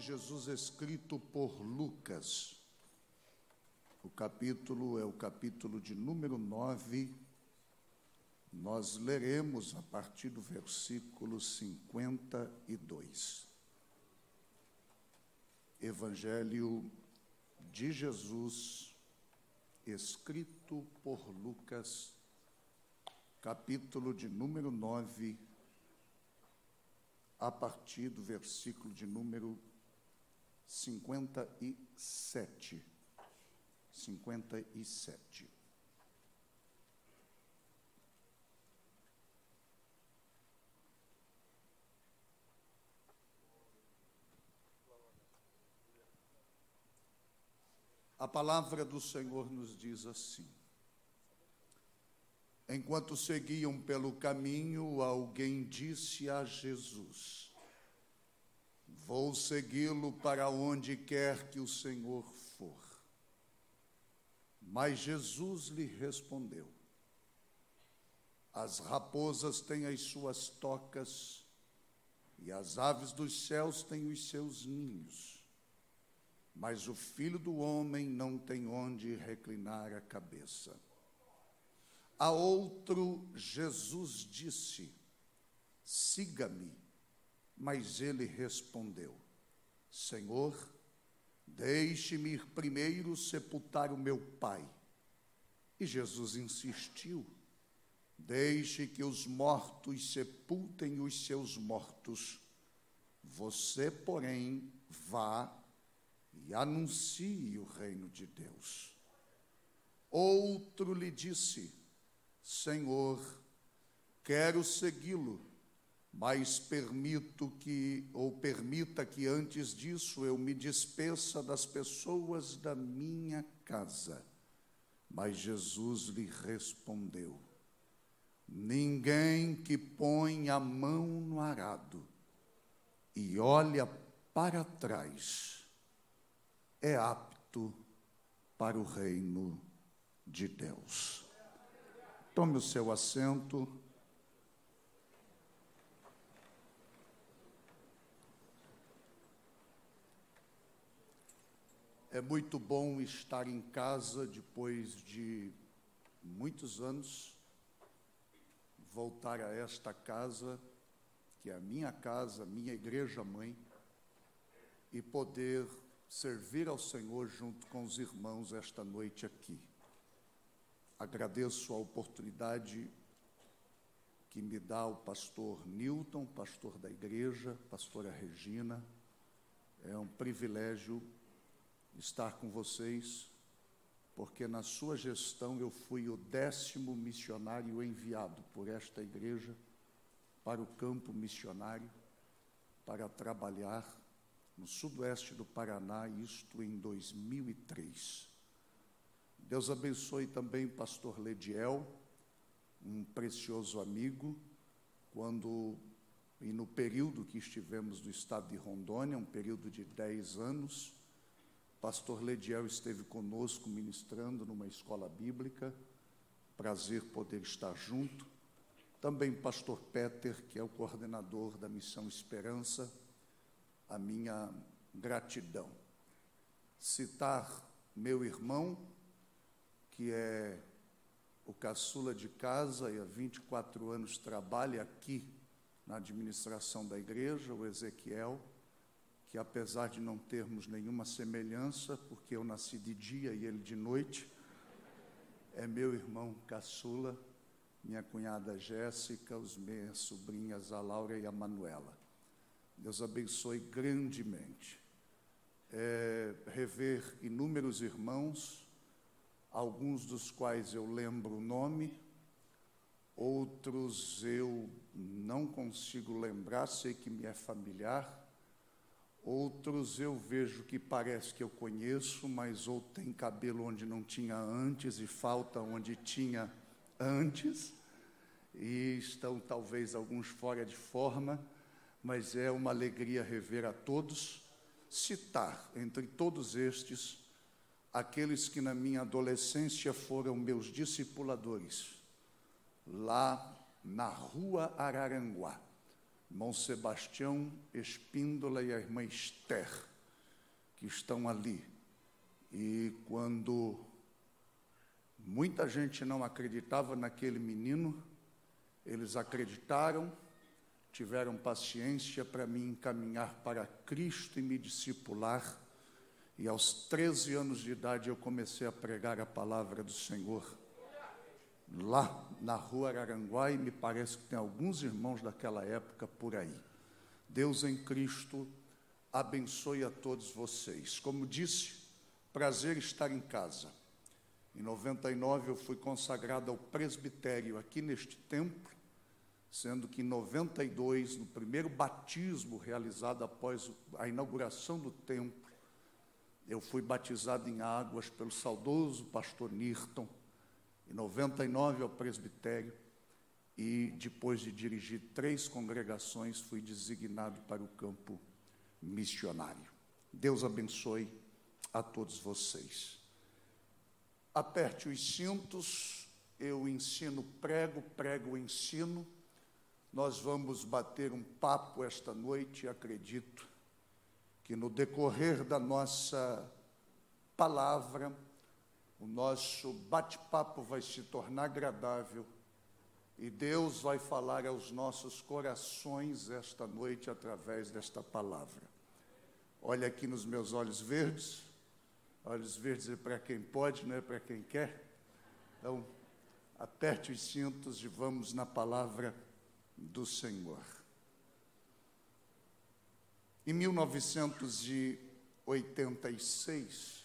Jesus escrito por Lucas. O capítulo é o capítulo de número 9. Nós leremos a partir do versículo 52. Evangelho de Jesus escrito por Lucas, capítulo de número 9 a partir do versículo de número 57. 57. A palavra do Senhor nos diz assim: Enquanto seguiam pelo caminho, alguém disse a Jesus: Vou segui-lo para onde quer que o Senhor for. Mas Jesus lhe respondeu: As raposas têm as suas tocas e as aves dos céus têm os seus ninhos, mas o filho do homem não tem onde reclinar a cabeça. A outro, Jesus disse: Siga-me. Mas ele respondeu: Senhor, deixe-me ir primeiro sepultar o meu pai. E Jesus insistiu: Deixe que os mortos sepultem os seus mortos. Você, porém, vá e anuncie o reino de Deus. Outro lhe disse: Senhor, quero segui-lo, mas permito que, ou permita que antes disso eu me despeça das pessoas da minha casa. Mas Jesus lhe respondeu: Ninguém que põe a mão no arado e olha para trás é apto para o reino de Deus. Tome o seu assento. É muito bom estar em casa depois de muitos anos, voltar a esta casa, que é a minha casa, minha igreja mãe, e poder servir ao Senhor junto com os irmãos esta noite aqui. Agradeço a oportunidade que me dá o pastor Newton, pastor da igreja, pastora Regina. É um privilégio estar com vocês, porque na sua gestão eu fui o décimo missionário enviado por esta igreja para o campo missionário, para trabalhar no sudoeste do Paraná, isto em 2003. Deus abençoe também o pastor Lediel, um precioso amigo, quando e no período que estivemos no estado de Rondônia, um período de 10 anos, pastor Lediel esteve conosco ministrando numa escola bíblica, prazer poder estar junto. Também pastor Peter, que é o coordenador da Missão Esperança, a minha gratidão. Citar meu irmão, que é o caçula de casa e há 24 anos trabalha aqui na administração da igreja, o Ezequiel, que apesar de não termos nenhuma semelhança, porque eu nasci de dia e ele de noite, é meu irmão caçula, minha cunhada Jéssica, os minhas sobrinhas a Laura e a Manuela. Deus abençoe grandemente. É, rever inúmeros irmãos, alguns dos quais eu lembro o nome, outros eu não consigo lembrar, sei que me é familiar, outros eu vejo que parece que eu conheço, mas ou tem cabelo onde não tinha antes e falta onde tinha antes, e estão talvez alguns fora de forma, mas é uma alegria rever a todos, citar entre todos estes aqueles que na minha adolescência foram meus discipuladores, lá na rua Araranguá, irmão Sebastião Espíndola e a irmã Esther, que estão ali. E quando muita gente não acreditava naquele menino, eles acreditaram, tiveram paciência para me encaminhar para Cristo e me discipular. E aos 13 anos de idade eu comecei a pregar a palavra do Senhor. Lá na rua Araranguá, e me parece que tem alguns irmãos daquela época por aí. Deus em Cristo abençoe a todos vocês. Como disse, prazer estar em casa. Em 99 eu fui consagrado ao presbitério aqui neste templo, sendo que em 92, no primeiro batismo realizado após a inauguração do templo, eu fui batizado em águas pelo saudoso pastor Nirton, em 99 ao presbitério, e depois de dirigir três congregações, fui designado para o campo missionário. Deus abençoe a todos vocês. Aperte os cintos, eu ensino, prego, prego, ensino. Nós vamos bater um papo esta noite, acredito que no decorrer da nossa palavra, o nosso bate-papo vai se tornar agradável e Deus vai falar aos nossos corações esta noite através desta palavra. Olha aqui nos meus olhos verdes, olhos verdes é para quem pode, não é para quem quer. Então, aperte os cintos e vamos na palavra do Senhor. Em 1986,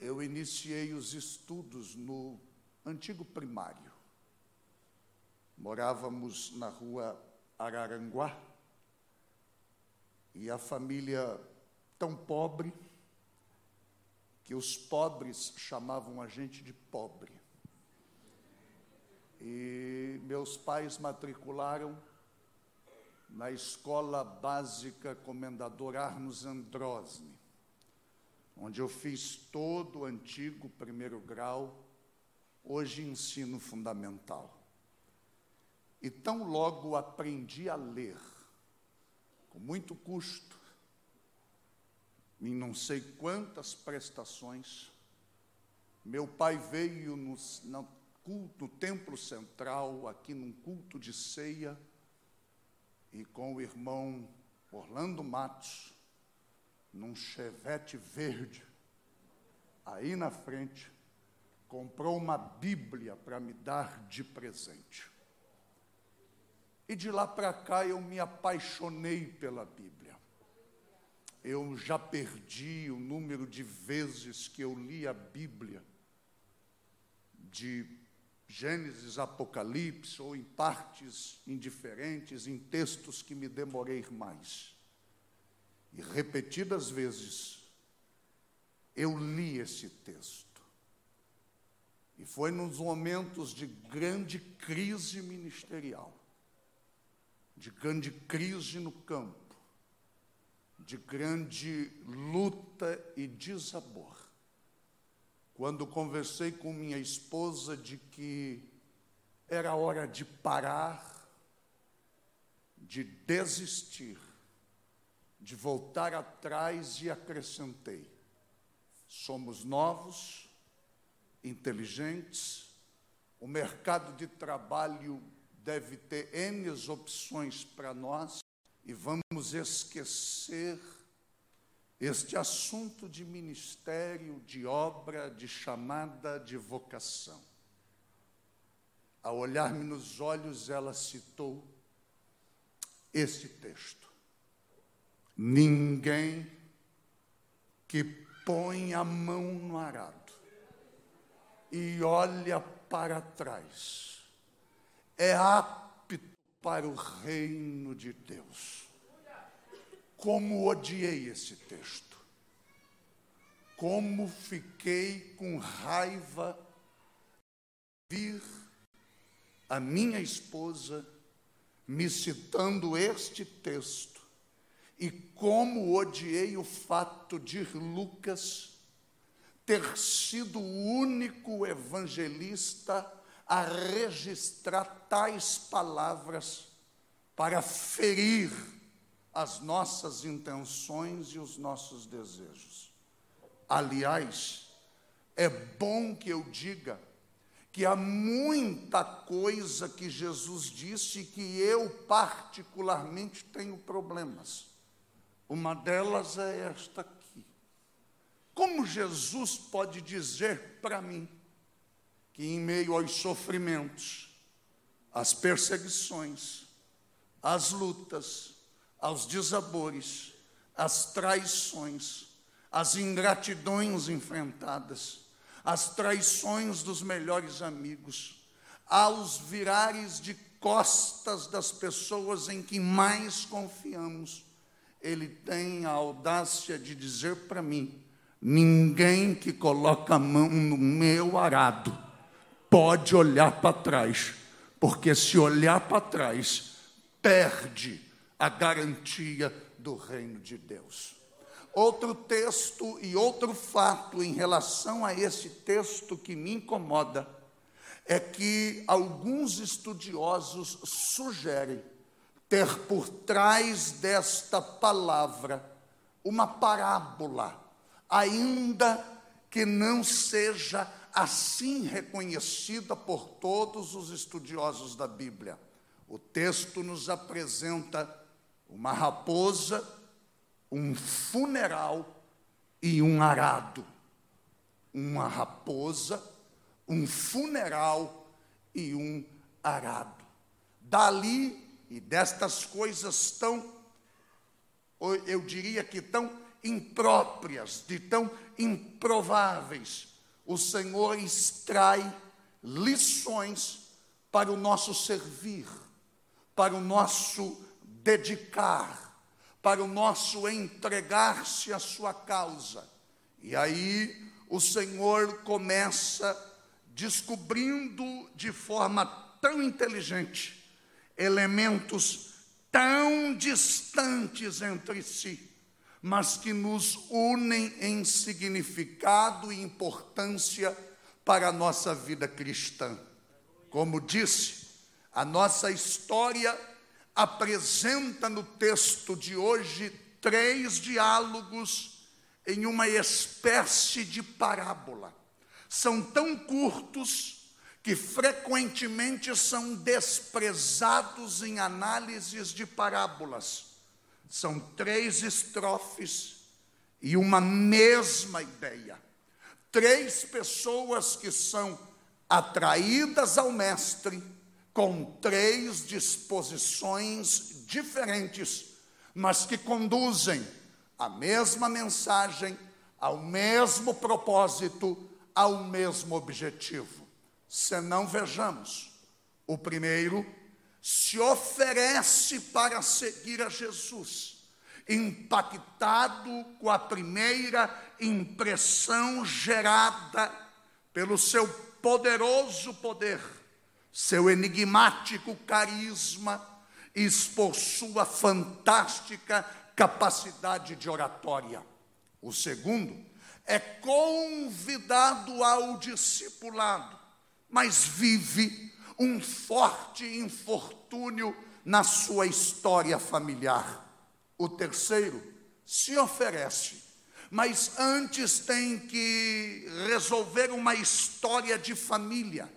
eu iniciei os estudos no antigo primário. Morávamos na rua Araranguá e a família tão pobre que os pobres chamavam a gente de pobre. E meus pais matricularam na Escola Básica Comendador Arnos Androsne, onde eu fiz todo o antigo primeiro grau, hoje ensino fundamental. E tão logo aprendi a ler, com muito custo, em não sei quantas prestações. Meu pai veio no, no, culto, no templo central, aqui num culto de ceia, e com o irmão Orlando Matos, num chevette verde, aí na frente, comprou uma Bíblia para me dar de presente. E de lá para cá eu me apaixonei pela Bíblia. Eu já perdi o número de vezes que eu li a Bíblia, de Gênesis, Apocalipse, ou em partes indiferentes, em textos que me demorei mais. E repetidas vezes eu li esse texto. E foi nos momentos de grande crise ministerial, de grande crise no campo, de grande luta e desabor. Quando conversei com minha esposa de que era hora de parar, de desistir, de voltar atrás e acrescentei: somos novos, inteligentes, o mercado de trabalho deve ter N opções para nós e vamos esquecer este assunto de ministério, de obra, de chamada, de vocação. Ao olhar-me nos olhos, ela citou este texto: Ninguém que põe a mão no arado e olha para trás é apto para o reino de Deus. Como odiei esse texto. Como fiquei com raiva vir a minha esposa me citando este texto e como odiei o fato de Lucas ter sido o único evangelista a registrar tais palavras para ferir as nossas intenções e os nossos desejos. Aliás, é bom que eu diga que há muita coisa que Jesus disse que eu, particularmente, tenho problemas. Uma delas é esta aqui. Como Jesus pode dizer para mim que, em meio aos sofrimentos, às perseguições, às lutas, aos desabores, às traições, às ingratidões enfrentadas, às traições dos melhores amigos, aos virares de costas das pessoas em que mais confiamos, ele tem a audácia de dizer para mim: ninguém que coloca a mão no meu arado pode olhar para trás, porque se olhar para trás, perde a garantia do reino de Deus. Outro texto e outro fato em relação a esse texto que me incomoda é que alguns estudiosos sugerem ter por trás desta palavra uma parábola, ainda que não seja assim reconhecida por todos os estudiosos da Bíblia. O texto nos apresenta uma raposa um funeral e um arado. Uma raposa, um funeral e um arado. Dali e destas coisas tão, eu diria que tão impróprias, de tão improváveis, o Senhor extrai lições para o nosso servir, para o nosso dedicar para o nosso entregar-se à sua causa. E aí o Senhor começa descobrindo de forma tão inteligente elementos tão distantes entre si, mas que nos unem em significado e importância para a nossa vida cristã. Como disse, a nossa história apresenta no texto de hoje três diálogos em uma espécie de parábola. São tão curtos que frequentemente são desprezados em análises de parábolas. São três estrofes e uma mesma ideia. Três pessoas que são atraídas ao Mestre com três disposições diferentes, mas que conduzem à mesma mensagem, ao mesmo propósito, ao mesmo objetivo. Se não vejamos, o primeiro se oferece para seguir a Jesus, impactado com a primeira impressão gerada pelo seu poderoso poder seu enigmático carisma expor sua fantástica capacidade de oratória. O segundo é convidado ao discipulado, mas vive um forte infortúnio na sua história familiar. O terceiro se oferece, mas antes tem que resolver uma história de família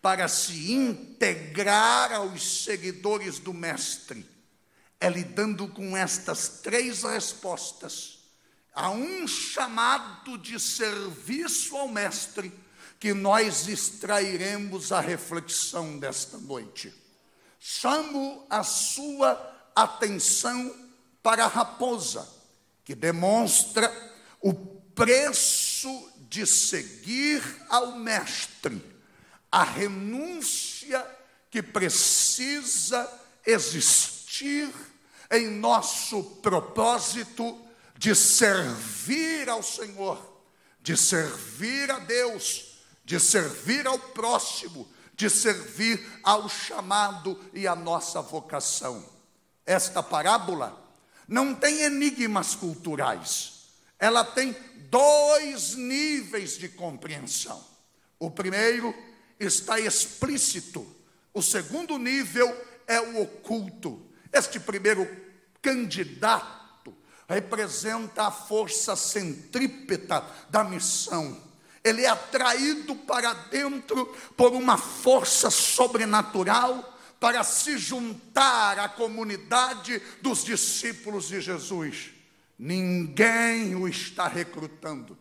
para se integrar aos seguidores do Mestre, é lidando com estas três respostas a um chamado de serviço ao Mestre que nós extrairemos a reflexão desta noite. Chamo a sua atenção para a raposa, que demonstra o preço de seguir ao Mestre a renúncia que precisa existir em nosso propósito de servir ao Senhor, de servir a Deus, de servir ao próximo, de servir ao chamado e à nossa vocação. Esta parábola não tem enigmas culturais, ela tem dois níveis de compreensão. O primeiro está explícito. O segundo nível é o oculto, Este primeiro candidato representa a força centrípeta da missão. Ele é atraído para dentro por uma força sobrenatural para se juntar à comunidade dos discípulos de Jesus. Ninguém o está recrutando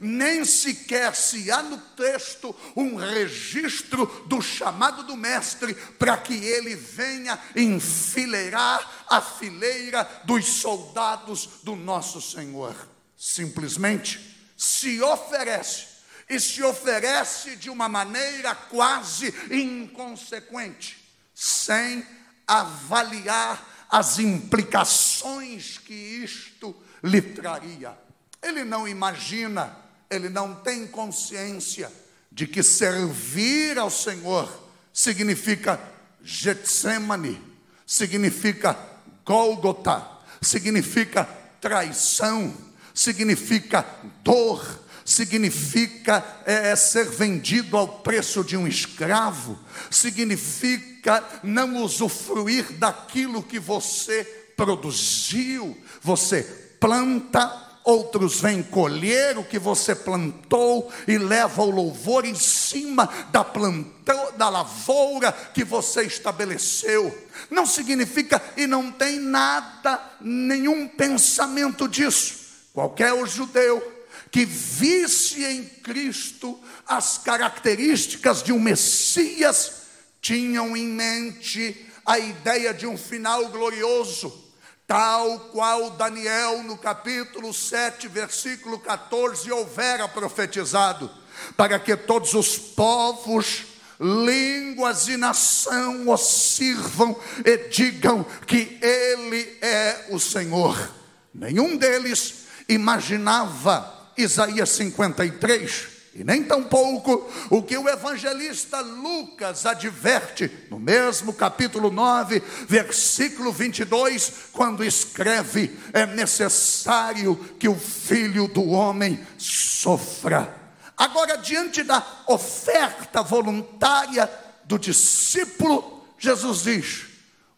nem sequer se há no texto um registro do chamado do Mestre para que ele venha enfileirar a fileira dos soldados do nosso Senhor. Simplesmente se oferece, e se oferece de uma maneira quase inconsequente, sem avaliar as implicações que isto lhe traria. Ele não imagina, ele não tem consciência de que servir ao Senhor significa Getsemane, significa Gólgota, significa traição, significa dor, significa é, é, ser vendido ao preço de um escravo, significa não usufruir daquilo que você produziu, você planta outros vêm colher o que você plantou e leva o louvor em cima da plantão, da lavoura que você estabeleceu. Não significa e não tem nada, nenhum pensamento disso. Qualquer judeu que visse em Cristo as características de um Messias, tinham em mente a ideia de um final glorioso tal qual Daniel, no capítulo 7, versículo 14, houvera profetizado, para que todos os povos, línguas e nação o sirvam e digam que Ele é o Senhor. Nenhum deles imaginava Isaías 53 e nem tampouco o que o evangelista Lucas adverte no mesmo capítulo 9, versículo 22, quando escreve: é necessário que o filho do homem sofra. Agora, diante da oferta voluntária do discípulo, Jesus diz: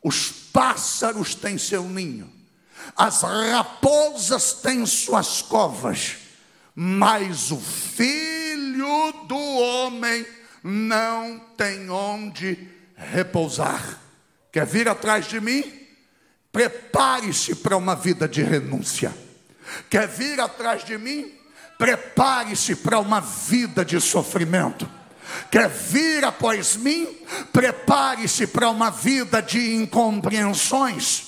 os pássaros têm seu ninho, as raposas têm suas covas, mas o filho do homem não tem onde repousar. Quer vir atrás de mim? Prepare-se para uma vida de renúncia. Quer vir atrás de mim? Prepare-se para uma vida de sofrimento. Quer vir após mim? Prepare-se para uma vida de incompreensões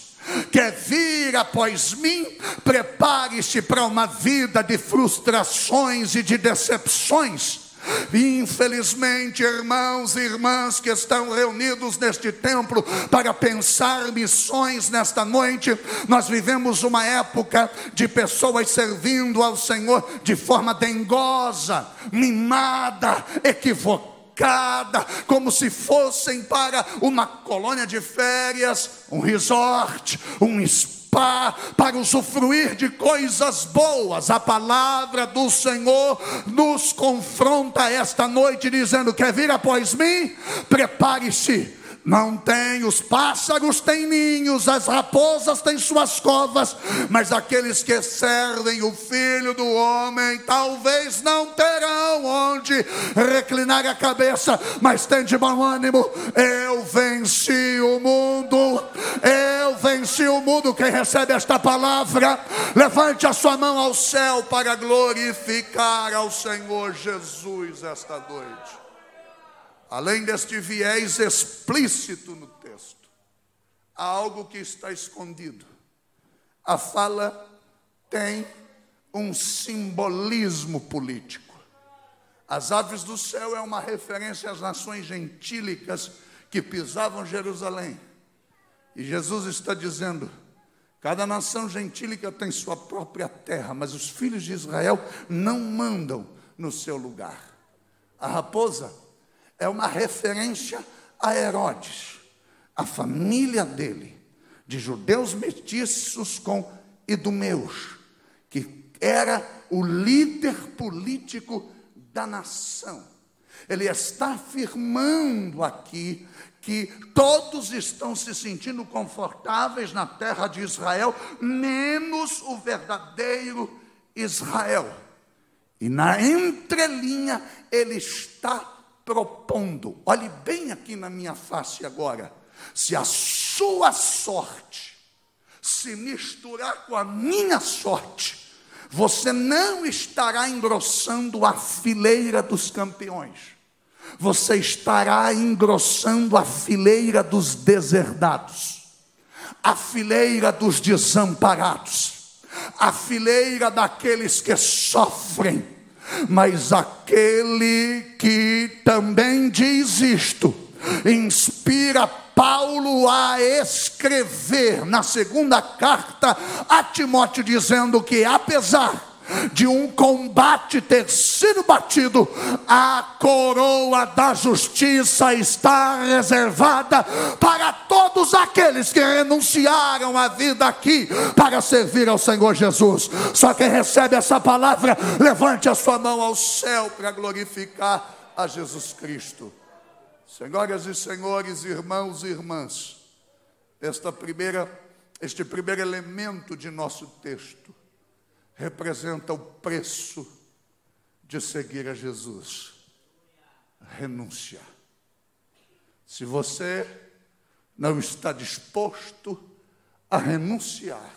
quer vir após mim, prepare-se para uma vida de frustrações e de decepções. Infelizmente, irmãos e irmãs que estão reunidos neste templo para pensar missões nesta noite, nós vivemos uma época de pessoas servindo ao Senhor de forma dengosa, mimada, equivocada como se fossem para uma colônia de férias, um resort, um spa, para usufruir de coisas boas. A palavra do Senhor nos confronta esta noite, dizendo: Quer vir após mim? Prepare-se não tem, os pássaros têm ninhos, as raposas têm suas covas, mas aqueles que servem o Filho do Homem talvez não terão onde reclinar a cabeça, mas tem de bom ânimo. Eu venci o mundo, eu venci o mundo. Quem recebe esta palavra, levante a sua mão ao céu para glorificar ao Senhor Jesus esta noite além deste viés explícito no texto, há algo que está escondido. A fala tem um simbolismo político. As aves do céu é uma referência às nações gentílicas que pisavam Jerusalém. E Jesus está dizendo: cada nação gentílica tem sua própria terra, mas os filhos de Israel não mandam no seu lugar. A raposa é uma referência a Herodes, a família dele, de judeus mestiços com idumeus, que era o líder político da nação. Ele está afirmando aqui que todos estão se sentindo confortáveis na terra de Israel, menos o verdadeiro Israel. E na entrelinha ele está propondo, olhe bem aqui na minha face agora, se a sua sorte se misturar com a minha sorte, você não estará engrossando a fileira dos campeões. Você estará engrossando a fileira dos deserdados, a fileira dos desamparados, a fileira daqueles que sofrem, mas aquele que também diz isto, inspira Paulo a escrever na segunda carta a Timóteo, dizendo que apesar de um combate ter sido batido, a coroa da justiça está reservada para todos aqueles que renunciaram à vida aqui para servir ao Senhor Jesus. Só quem recebe essa palavra, levante a sua mão ao céu para glorificar a Jesus Cristo. Senhoras e senhores, irmãos e irmãs, esta primeira, este primeiro elemento de nosso texto representa o preço de seguir a Jesus. Renúncia. Se você não está disposto a renunciar,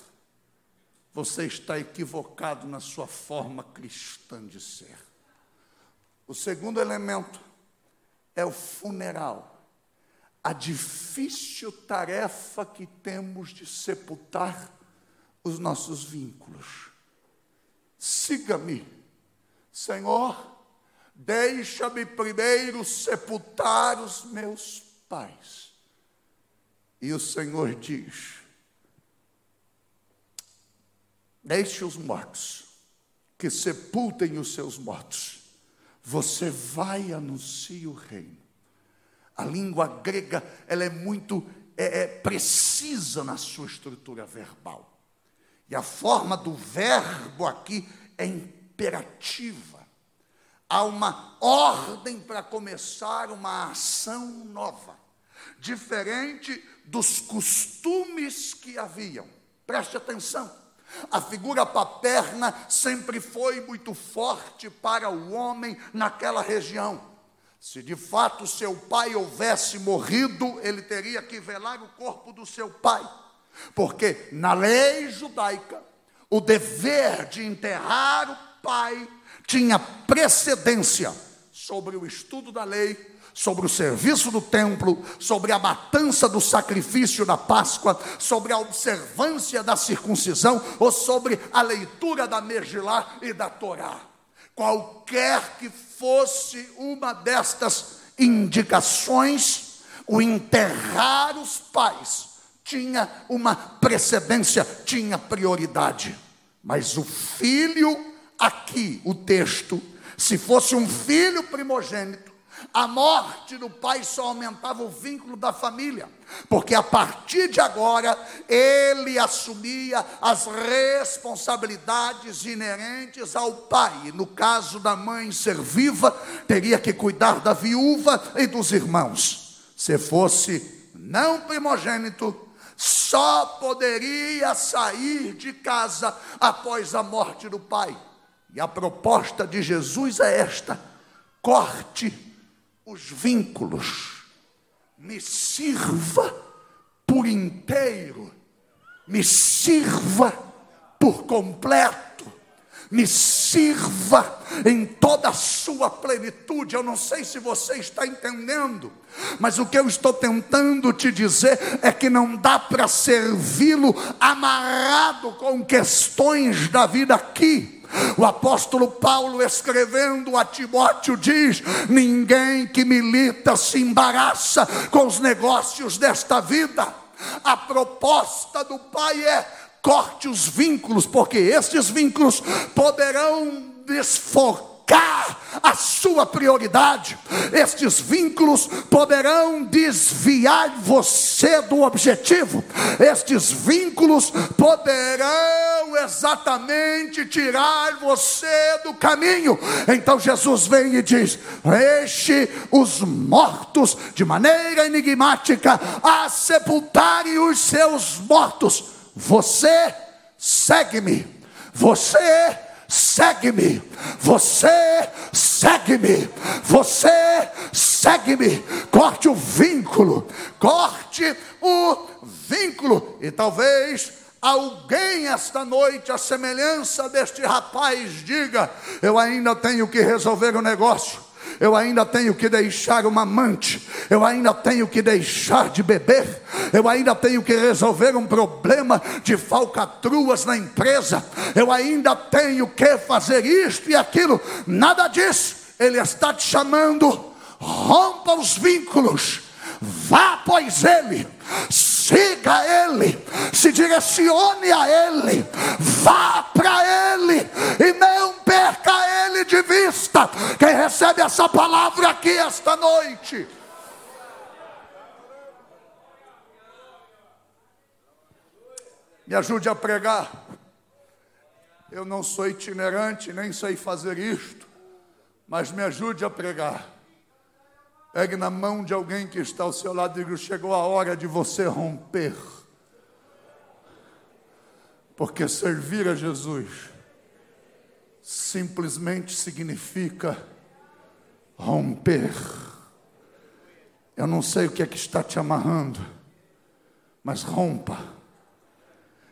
você está equivocado na sua forma cristã de ser. O segundo elemento é o funeral, a difícil tarefa que temos de sepultar os nossos vínculos siga-me. Senhor, deixa-me primeiro sepultar os meus pais. E o Senhor diz: Deixe os mortos, que sepultem os seus mortos. Você vai anunciar o reino. A língua grega ela é muito é, é, precisa na sua estrutura verbal. E a forma do verbo aqui é imperativa. Há uma ordem para começar uma ação nova, diferente dos costumes que haviam. Preste atenção. A figura paterna sempre foi muito forte para o homem naquela região. Se de fato seu pai houvesse morrido, ele teria que velar o corpo do seu pai. Porque na lei judaica, o dever de enterrar o pai tinha precedência sobre o estudo da lei, sobre o serviço do templo, sobre a matança do sacrifício da Páscoa, sobre a observância da circuncisão ou sobre a leitura da Megilá e da Torá. Qualquer que fosse uma destas indicações, o enterrar os pais tinha uma precedência, tinha prioridade. Mas o filho, aqui, o texto, se fosse um filho primogênito, a morte do pai só aumentava o vínculo da família, porque a partir de agora ele assumia as responsabilidades inerentes ao pai. No caso da mãe ser viva, teria que cuidar da viúva e dos irmãos. Se fosse não primogênito, só poderia sair de casa após a morte do pai. E a proposta de Jesus é esta: corte os vínculos, me sirva por inteiro, me sirva por completo me sirva em toda a sua plenitude. Eu não sei se você está entendendo, mas o que eu estou tentando te dizer é que não dá para servi-lo amarrado com questões da vida aqui. O apóstolo Paulo, escrevendo a Timóteo, diz: Ninguém que milita se embaraça com os negócios desta vida. A proposta do Pai é corte os vínculos, porque estes vínculos poderão desfocar a sua prioridade. Estes vínculos poderão desviar você do objetivo. Estes vínculos poderão exatamente tirar você do caminho. Então Jesus vem e diz: Deixe os mortos de maneira enigmática a sepultarem os seus mortos. Você segue-me. Você segue-me. Você segue-me. Você segue-me. Corte o vínculo. Corte o vínculo. E talvez alguém esta noite, a semelhança deste rapaz, diga: Eu ainda tenho que resolver o negócio eu ainda tenho que deixar uma amante, eu ainda tenho que deixar de beber, eu ainda tenho que resolver um problema de falcatruas na empresa, eu ainda tenho que fazer isto e aquilo, nada disso, Ele está te chamando, rompa os vínculos, vá após Ele, siga Ele, se direcione a Ele, vá para Ele e não perca Ele de vista. Quem recebe essa palavra aqui esta noite? Me ajude a pregar. Eu não sou itinerante, nem sei fazer isto, mas me ajude a pregar. Pegue na mão de alguém que está ao seu lado e diga: chegou a hora de você romper. Porque servir a Jesus simplesmente significa romper. Eu não sei o que é que está te amarrando, mas rompa.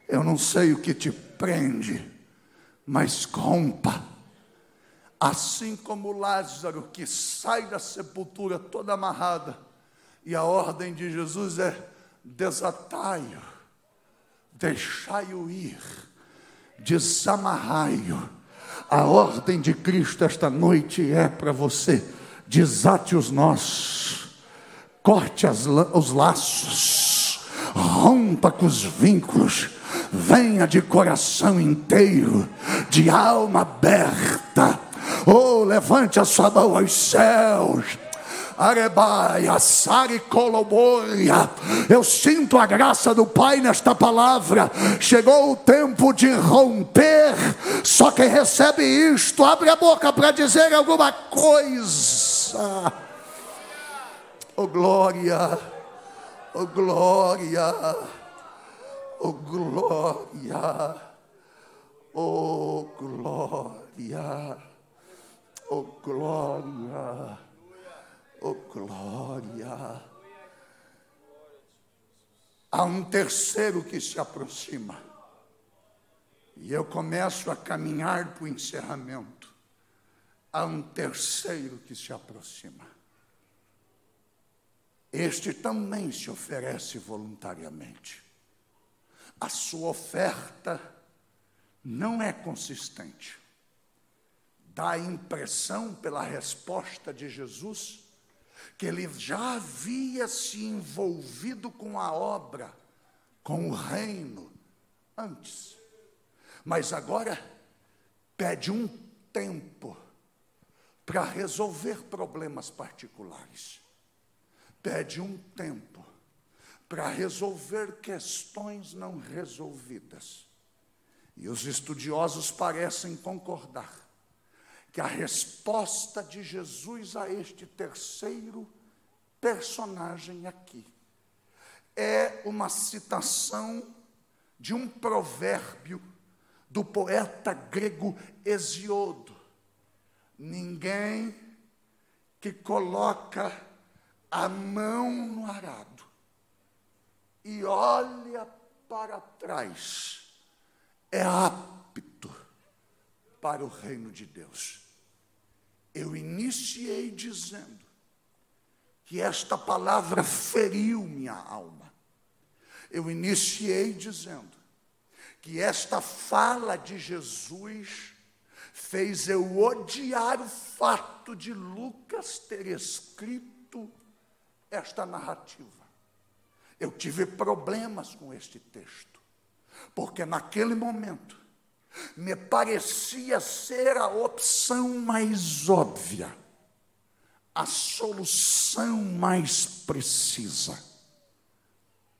Eu não sei o que te prende, mas rompa. Assim como Lázaro que sai da sepultura toda amarrada, e a ordem de Jesus é: desatai-o, deixai-o ir, desamarrai-o. A ordem de Cristo esta noite é para você: desate os nós, corte as, os laços, rompa com os vínculos, venha de coração inteiro, de alma aberta Oh, levante a sua mão aos céus. Arebaia, Sari Coloboria. Eu sinto a graça do Pai nesta palavra. Chegou o tempo de romper. Só quem recebe isto, abre a boca para dizer alguma coisa. Oh glória, oh glória, oh glória, oh glória. Oh glória! Oh glória! Há um terceiro que se aproxima. E eu começo a caminhar para o encerramento. Há um terceiro que se aproxima. Este também se oferece voluntariamente. A sua oferta não é consistente dá a impressão, pela resposta de Jesus, que ele já havia se envolvido com a obra, com o reino, antes. Mas agora pede um tempo para resolver problemas particulares. Pede um tempo para resolver questões não resolvidas. E os estudiosos parecem concordar que a resposta de Jesus a este terceiro personagem aqui é uma citação de um provérbio do poeta grego Hesiodo. Ninguém que coloca a mão no arado e olha para trás é apto para o reino de Deus. Eu iniciei dizendo que esta palavra feriu minha alma. Eu iniciei dizendo que esta fala de Jesus fez eu odiar o fato de Lucas ter escrito esta narrativa. Eu tive problemas com este texto, porque naquele momento me parecia ser a opção mais óbvia, a solução mais precisa,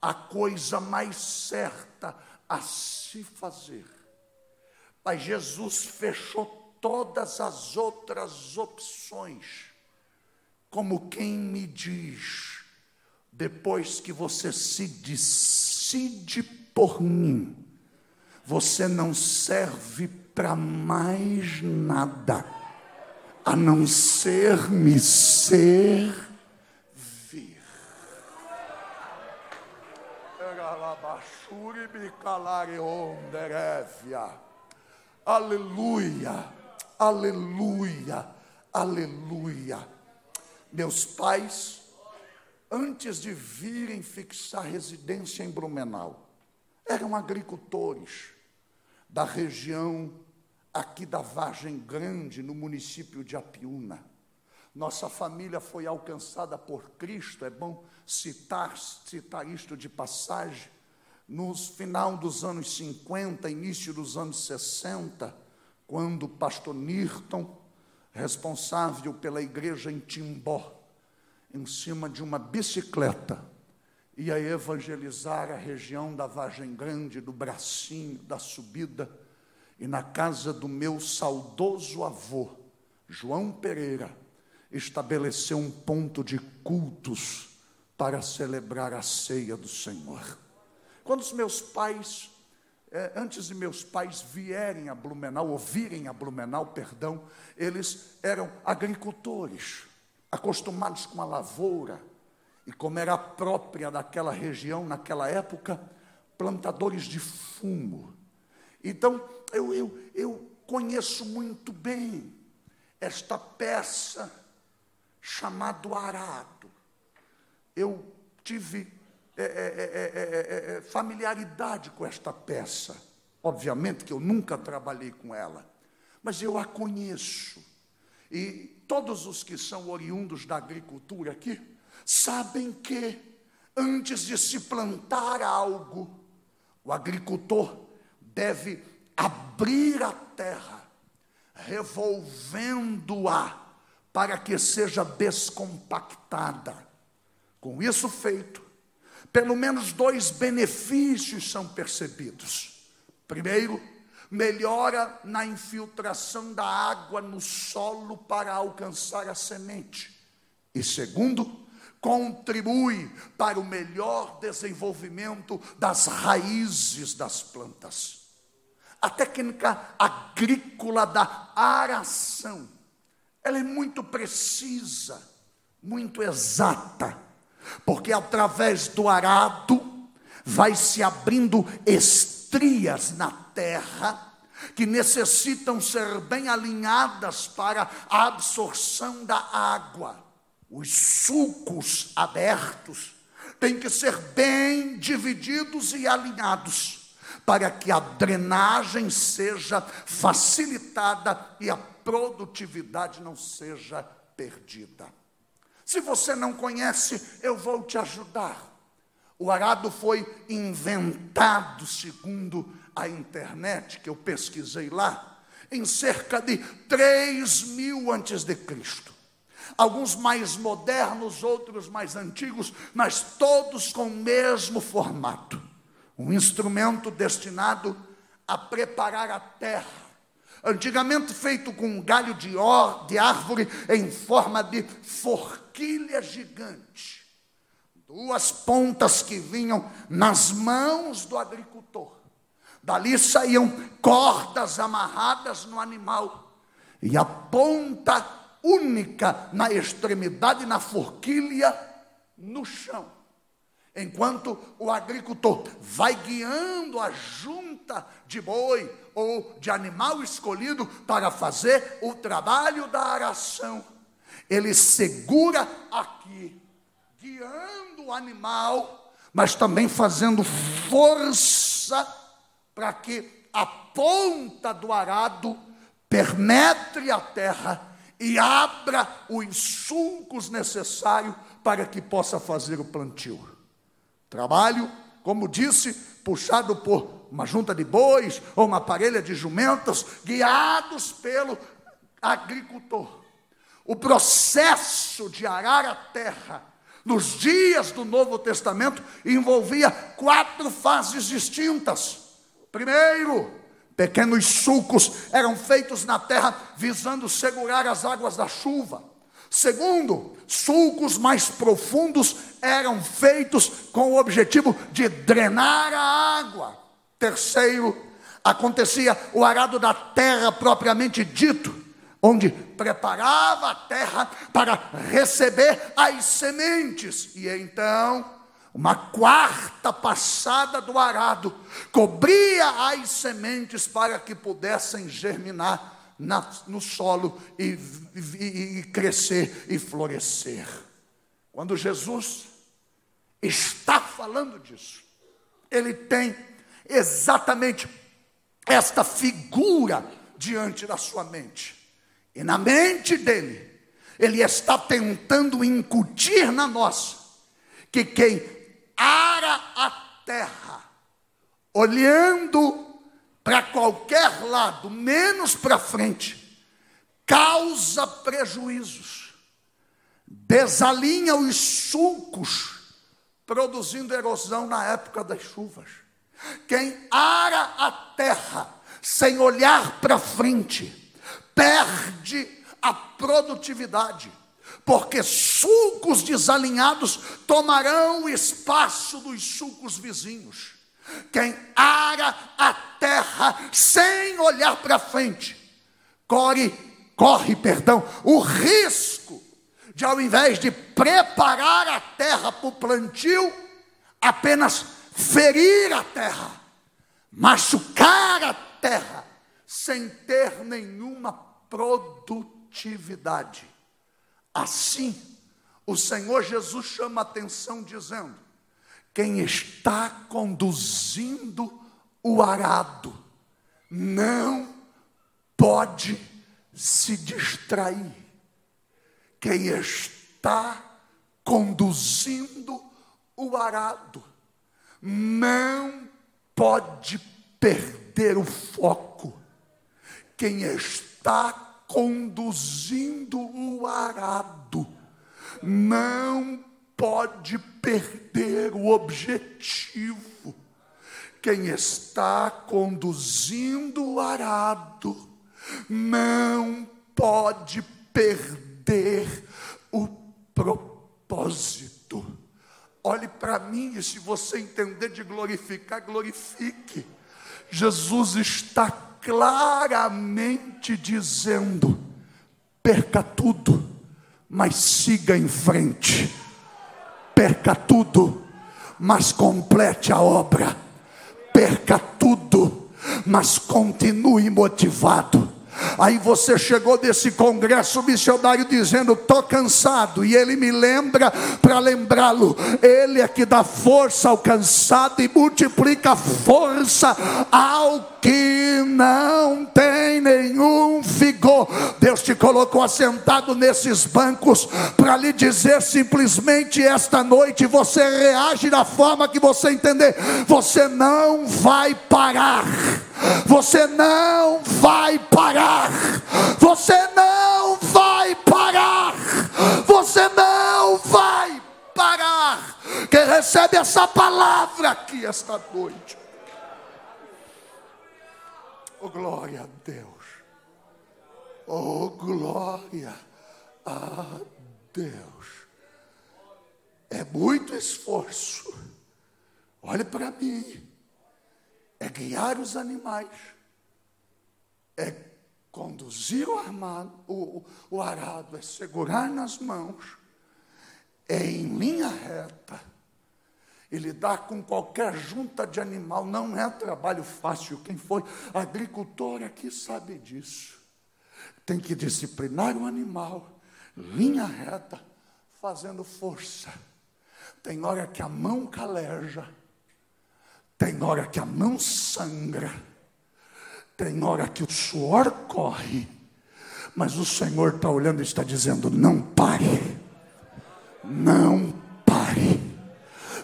a coisa mais certa a se fazer. Mas Jesus fechou todas as outras opções, como quem me diz: depois que você se decide por mim, você não serve para mais nada, a não ser me servir. Aleluia, aleluia, aleluia. Meus pais, antes de virem fixar residência em Blumenau, eram agricultores da região aqui da Vargem Grande, no município de Apiúna. Nossa família foi alcançada por Cristo, é bom citar, citar isto de passagem. No final dos anos 50, início dos anos 60, quando o pastor Nirton, responsável pela igreja em Timbó, em cima de uma bicicleta, ia evangelizar a região da Vargem Grande, do Bracinho, da Subida, e na casa do meu saudoso avô, João Pereira, estabeleceu um ponto de cultos para celebrar a ceia do Senhor. Quando os meus pais, eh, antes de meus pais vierem a Blumenau, ouvirem a Blumenau, perdão, eles eram agricultores, acostumados com a lavoura, e como era própria daquela região naquela época, plantadores de fumo. Então, eu, eu, eu conheço muito bem esta peça chamada arado. Eu tive é é é, é, é, é, familiaridade com esta peça. Obviamente que eu nunca trabalhei com ela, mas eu a conheço. E todos os que são oriundos da agricultura aqui sabem que antes de se plantar algo, o agricultor deve abrir a terra, revolvendo-a para que seja descompactada. Com isso feito, pelo menos dois benefícios são percebidos. Primeiro, melhora na infiltração da água no solo para alcançar a semente. E segundo, contribui para o melhor desenvolvimento das raízes das plantas. A técnica agrícola da aração, ela é muito precisa, muito exata, porque através do arado vai se abrindo estrias na terra que necessitam ser bem alinhadas para a absorção da água os sulcos abertos têm que ser bem divididos e alinhados, para que a drenagem seja facilitada e a produtividade não seja perdida. Se você não conhece, eu vou te ajudar. O arado foi inventado, segundo a internet, que eu pesquisei lá, em cerca de 3 mil antes de Cristo alguns mais modernos, outros mais antigos, mas todos com o mesmo formato. Um instrumento destinado a preparar a terra. Antigamente feito com um galho de, or, de árvore em forma de forquilha gigante. Duas pontas que vinham nas mãos do agricultor. Dali saíam cordas amarradas no animal. E a ponta única na extremidade, na forquilha, no chão. Enquanto o agricultor vai guiando a junta de boi ou de animal escolhido para fazer o trabalho da aração, ele segura aqui, guiando o animal, mas também fazendo força para que a ponta do arado penetre a terra e abra os sulcos necessários para que possa fazer o plantio. Trabalho, como disse, puxado por uma junta de bois ou uma parelha de jumentas, guiados pelo agricultor. O processo de arar a terra nos dias do Novo Testamento envolvia quatro fases distintas. Primeiro, Pequenos sulcos eram feitos na terra visando segurar as águas da chuva. Segundo, sulcos mais profundos eram feitos com o objetivo de drenar a água. Terceiro, acontecia o arado da terra propriamente dito, onde preparava a terra para receber as sementes. E então, uma quarta passada do arado cobria as sementes para que pudessem germinar na, no solo e, e, e crescer e florescer. Quando Jesus está falando disso, ele tem exatamente esta figura diante da sua mente. E na mente dele, ele está tentando incutir na nossa que quem ara a terra, olhando para qualquer lado, menos para frente, causa prejuízos, desalinha os sulcos, produzindo erosão na época das chuvas. Quem ara a terra sem olhar para frente, perde a produtividade, porque sulcos desalinhados tomarão o espaço dos sulcos vizinhos. Quem ara a terra sem olhar para frente, corre, corre, perdão, o risco de ao invés de preparar a terra para o plantio, apenas ferir a terra, machucar a terra, sem ter nenhuma produtividade. Assim, o Senhor Jesus chama atenção dizendo: quem está conduzindo o arado não pode se distrair. Quem está conduzindo o arado não pode perder o foco. Quem está conduzindo o arado não pode perder o objetivo. Quem está conduzindo o arado não pode perder o propósito. Olhe para mim e se você entender de glorificar, glorifique. Jesus está claramente dizendo: perca tudo, mas siga em frente perca tudo, mas complete a obra. Perca tudo, mas continue motivado. Aí você chegou desse congresso missionário dizendo: estou cansado, e ele me lembra para lembrá-lo. Ele é que dá força ao cansado e multiplica força ao que não tem nenhum vigor. Deus te colocou assentado nesses bancos para lhe dizer simplesmente esta noite: você reage da forma que você entender, você não vai parar. Você não vai parar. Você não vai parar. Você não vai parar. Quem recebe essa palavra aqui esta noite Oh, glória a Deus. Oh, glória a Deus. É muito esforço. Olhe para mim. É guiar os animais. É conduzir o, armado, o, o arado. É segurar nas mãos. É em linha reta e lidar com qualquer junta de animal não é trabalho fácil. Quem foi agricultor aqui sabe disso. Tem que disciplinar o animal, linha reta, fazendo força. Tem hora que a mão caleja, tem hora que a mão sangra, tem hora que o suor corre, mas o Senhor está olhando e está dizendo: não pare, não pare.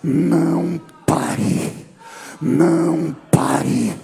Não pare, não pare,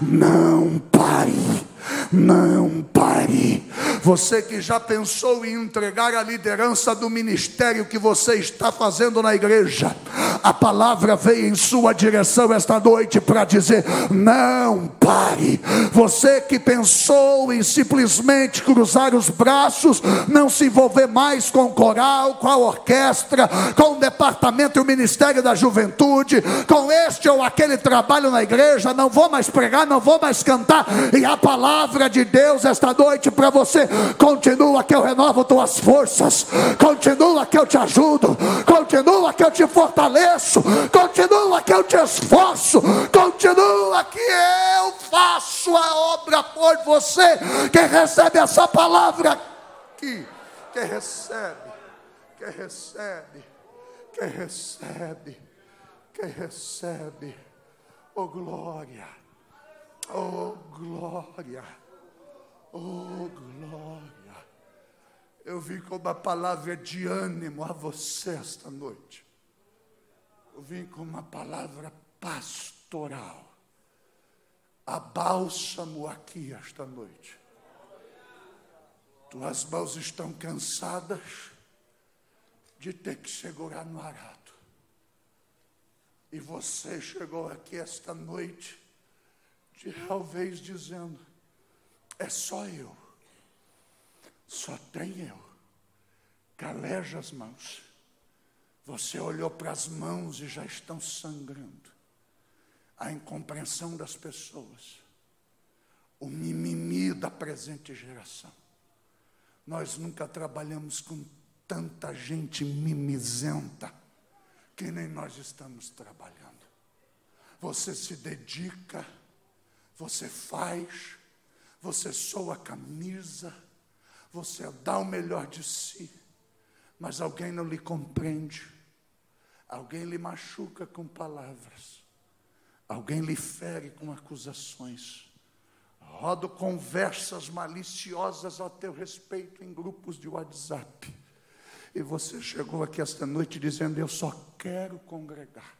não pare, não pare. Você que já pensou em entregar a liderança do ministério que você está fazendo na igreja, a palavra veio em sua direção esta noite para dizer: não pare. Você que pensou em simplesmente cruzar os braços, não se envolver mais com o coral, com a orquestra, com o departamento e o ministério da juventude, com este ou aquele trabalho na igreja, não vou mais pregar, não vou mais cantar, e a palavra de Deus esta noite para você, continua que eu renovo tuas forças, continua que eu te ajudo, continua que eu te fortaleço, continua que eu te esforço, continua que eu faço a obra por você. Quem recebe essa palavra aqui, quem recebe, quem recebe, quem recebe, quem recebe, oh glória, oh glória, oh glória. Eu vim com uma palavra de ânimo a você esta noite. Eu vim com uma palavra pastoral. A bálsamo aqui esta noite. Tuas mãos estão cansadas de ter que segurar no arado. E você chegou aqui esta noite, talvez dizendo: é só eu, só tem eu. Caleja as mãos. Você olhou para as mãos e já estão sangrando. A incompreensão das pessoas. O mimimi da presente geração. Nós nunca trabalhamos com tanta gente mimizenta que nem nós estamos trabalhando. Você se dedica, você faz, você soa a camisa, você dá o melhor de si, mas alguém não lhe compreende Alguém lhe machuca com palavras. Alguém lhe fere com acusações. Rodo conversas maliciosas a teu respeito em grupos de WhatsApp. E você chegou aqui esta noite dizendo: Eu só quero congregar.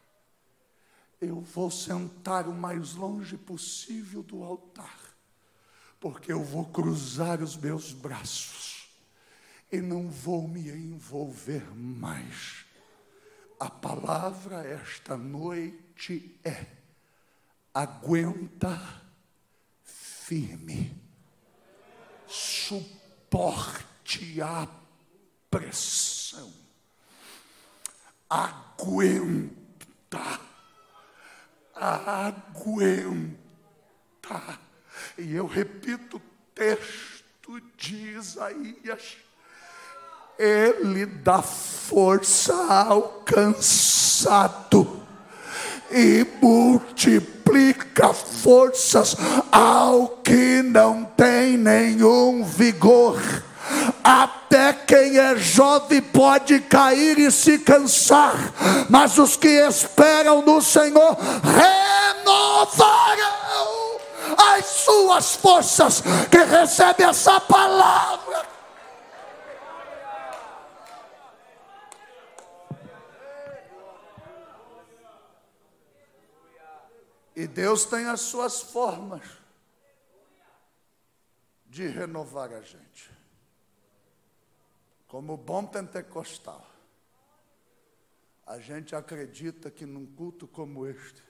Eu vou sentar o mais longe possível do altar, porque eu vou cruzar os meus braços e não vou me envolver mais. A palavra esta noite é: aguenta firme, suporte a pressão, aguenta, aguenta. E eu repito o texto de Isaías ele dá força ao cansado e multiplica forças ao que não tem nenhum vigor. Até quem é jovem pode cair e se cansar, mas os que esperam no Senhor renovarão as suas forças. Que recebe essa palavra E Deus tem as suas formas de renovar a gente. Como bom pentecostal, a gente acredita que num culto como este,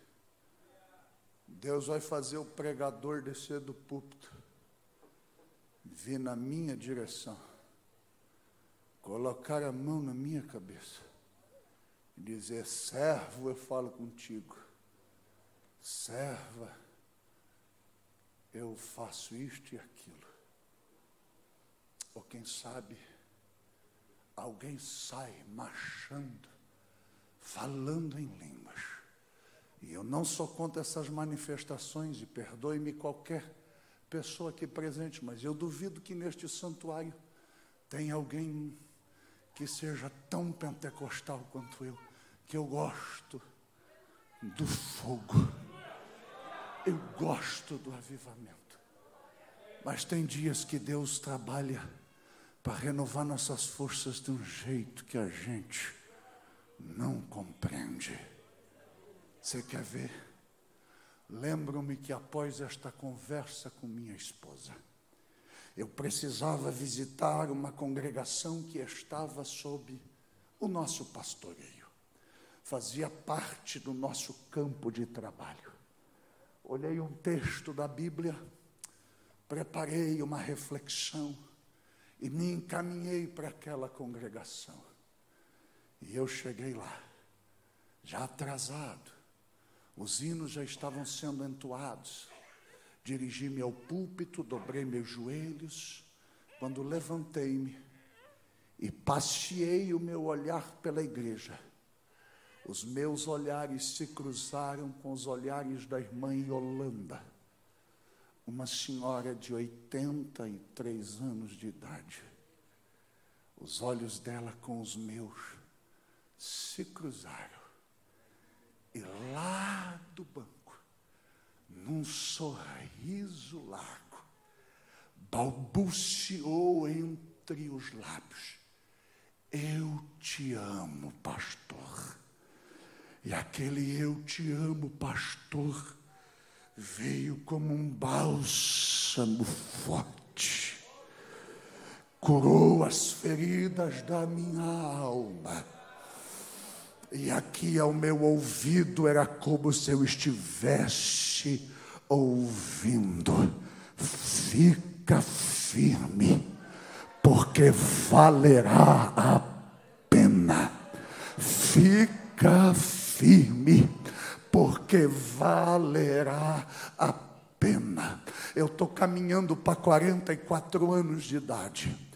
Deus vai fazer o pregador descer do púlpito, vir na minha direção, colocar a mão na minha cabeça e dizer: servo, eu falo contigo serva, eu faço isto e aquilo. Ou quem sabe, alguém sai marchando, falando em línguas. E eu não sou contra essas manifestações, e perdoe-me qualquer pessoa aqui presente, mas eu duvido que neste santuário tenha alguém que seja tão pentecostal quanto eu, que eu gosto do fogo eu gosto do avivamento. Mas tem dias que Deus trabalha para renovar nossas forças de um jeito que a gente não compreende. Você quer ver? Lembro-me que após esta conversa com minha esposa, eu precisava visitar uma congregação que estava sob o nosso pastoreio, fazia parte do nosso campo de trabalho. Olhei um texto da Bíblia, preparei uma reflexão e me encaminhei para aquela congregação. E eu cheguei lá, já atrasado, os hinos já estavam sendo entoados. Dirigi-me ao púlpito, dobrei meus joelhos, quando levantei-me e passeei o meu olhar pela igreja. Os meus olhares se cruzaram com os olhares da irmã Yolanda, uma senhora de 83 anos de idade. Os olhos dela com os meus se cruzaram. E lá do banco, num sorriso largo, balbuciou entre os lábios: Eu te amo, pastor. E aquele eu te amo, pastor, veio como um bálsamo forte, curou as feridas da minha alma. E aqui ao meu ouvido era como se eu estivesse ouvindo. Fica firme, porque valerá a pena. Fica firme, porque valerá a pena. Eu estou caminhando para 44 anos de idade.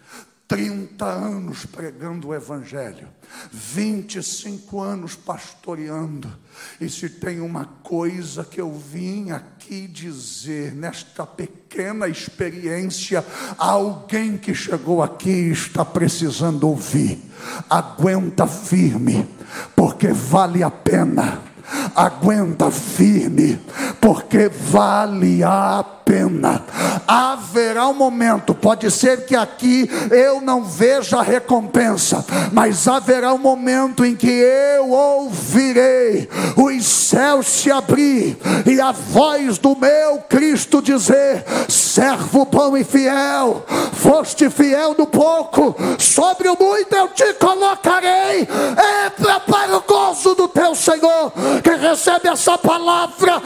30 anos pregando o Evangelho, 25 anos pastoreando, e se tem uma coisa que eu vim aqui dizer, nesta pequena experiência, alguém que chegou aqui está precisando ouvir, aguenta firme, porque vale a pena. Aguenta firme, porque vale a pena. Haverá um momento, pode ser que aqui eu não veja a recompensa, mas haverá um momento em que eu ouvirei os céus se abrir e a voz do meu Cristo dizer: servo bom e fiel, foste fiel no pouco, sobre o muito eu te colocarei. Entra para o gozo do teu Senhor que recebe essa palavra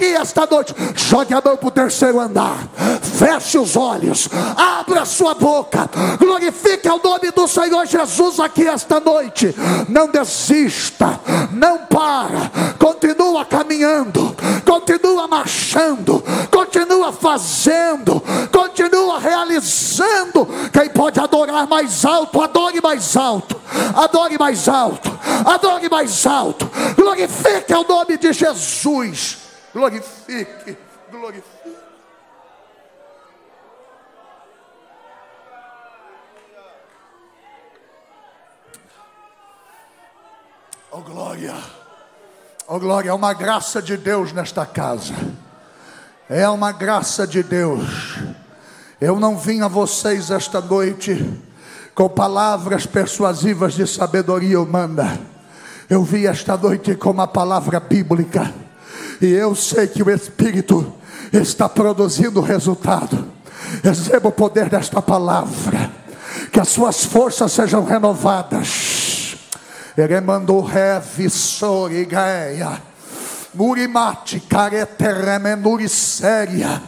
esta noite, jogue a mão para o terceiro andar, feche os olhos, abra sua boca, glorifique o nome do Senhor Jesus aqui esta noite. Não desista, não para, continua caminhando, continua marchando, continua fazendo, continua realizando. Quem pode adorar mais alto, adore mais alto, adore mais alto, adore mais alto, glorifique ao nome de Jesus. Glorifique, glorifique. Oh glória, oh glória, é uma graça de Deus nesta casa, é uma graça de Deus. Eu não vim a vocês esta noite com palavras persuasivas de sabedoria humana eu vi esta noite com uma palavra bíblica, e eu sei que o Espírito está produzindo resultado. Receba o poder desta palavra, que as suas forças sejam renovadas. Eremando revisor igaia, murimate careteremenuri séria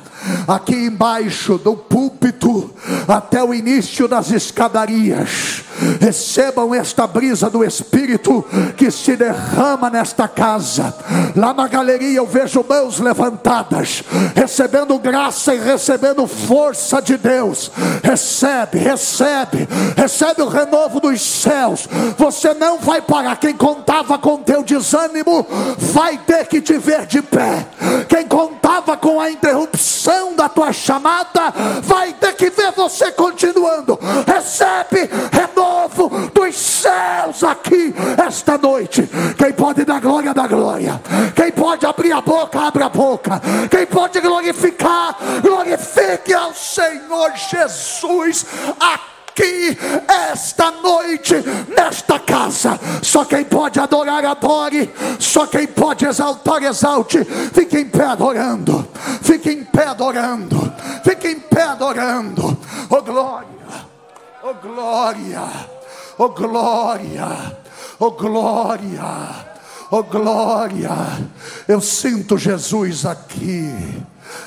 aqui embaixo do púlpito até o início das escadarias. Recebam esta brisa do Espírito que se derrama nesta casa. Lá na galeria eu vejo mãos levantadas, recebendo graça e recebendo força de Deus. Recebe, recebe, recebe o renovo dos céus. Você não vai parar. Quem contava com teu desânimo vai ter que te ver de pé. Quem contava com a interrupção da tua chamada, vai ter que ver você continuando. Recebe renovo dos céus aqui esta noite. Quem pode dar glória, dá glória. Quem pode abrir a boca, abre a boca. Quem pode glorificar, glorifique ao Senhor Jesus aqui aqui esta noite, nesta casa. Só quem pode adorar, adore. Só quem pode exaltar, exalte. Fique em pé adorando. Fique em pé adorando. Fique em pé adorando. Oh glória, oh glória, oh glória, oh glória, oh glória. Eu sinto Jesus aqui.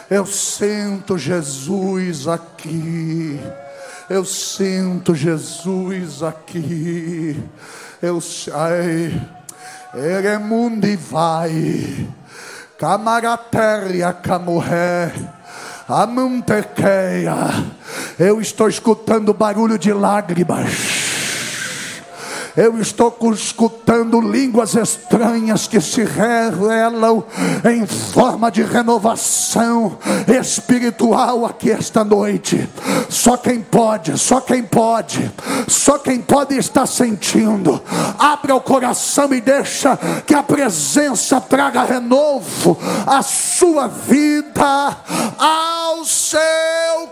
Eu sinto Jesus aqui. Eu sinto Jesus aqui. Eu ai, Eremundi vai. Camaratéria camurré. Amantequeia. Eu estou escutando barulho de lágrimas. Eu estou escutando línguas estranhas que se revelam em forma de renovação espiritual aqui esta noite. Só quem pode, só quem pode, só quem pode estar sentindo. Abra o coração e deixa que a presença traga renovo à sua vida, ao seu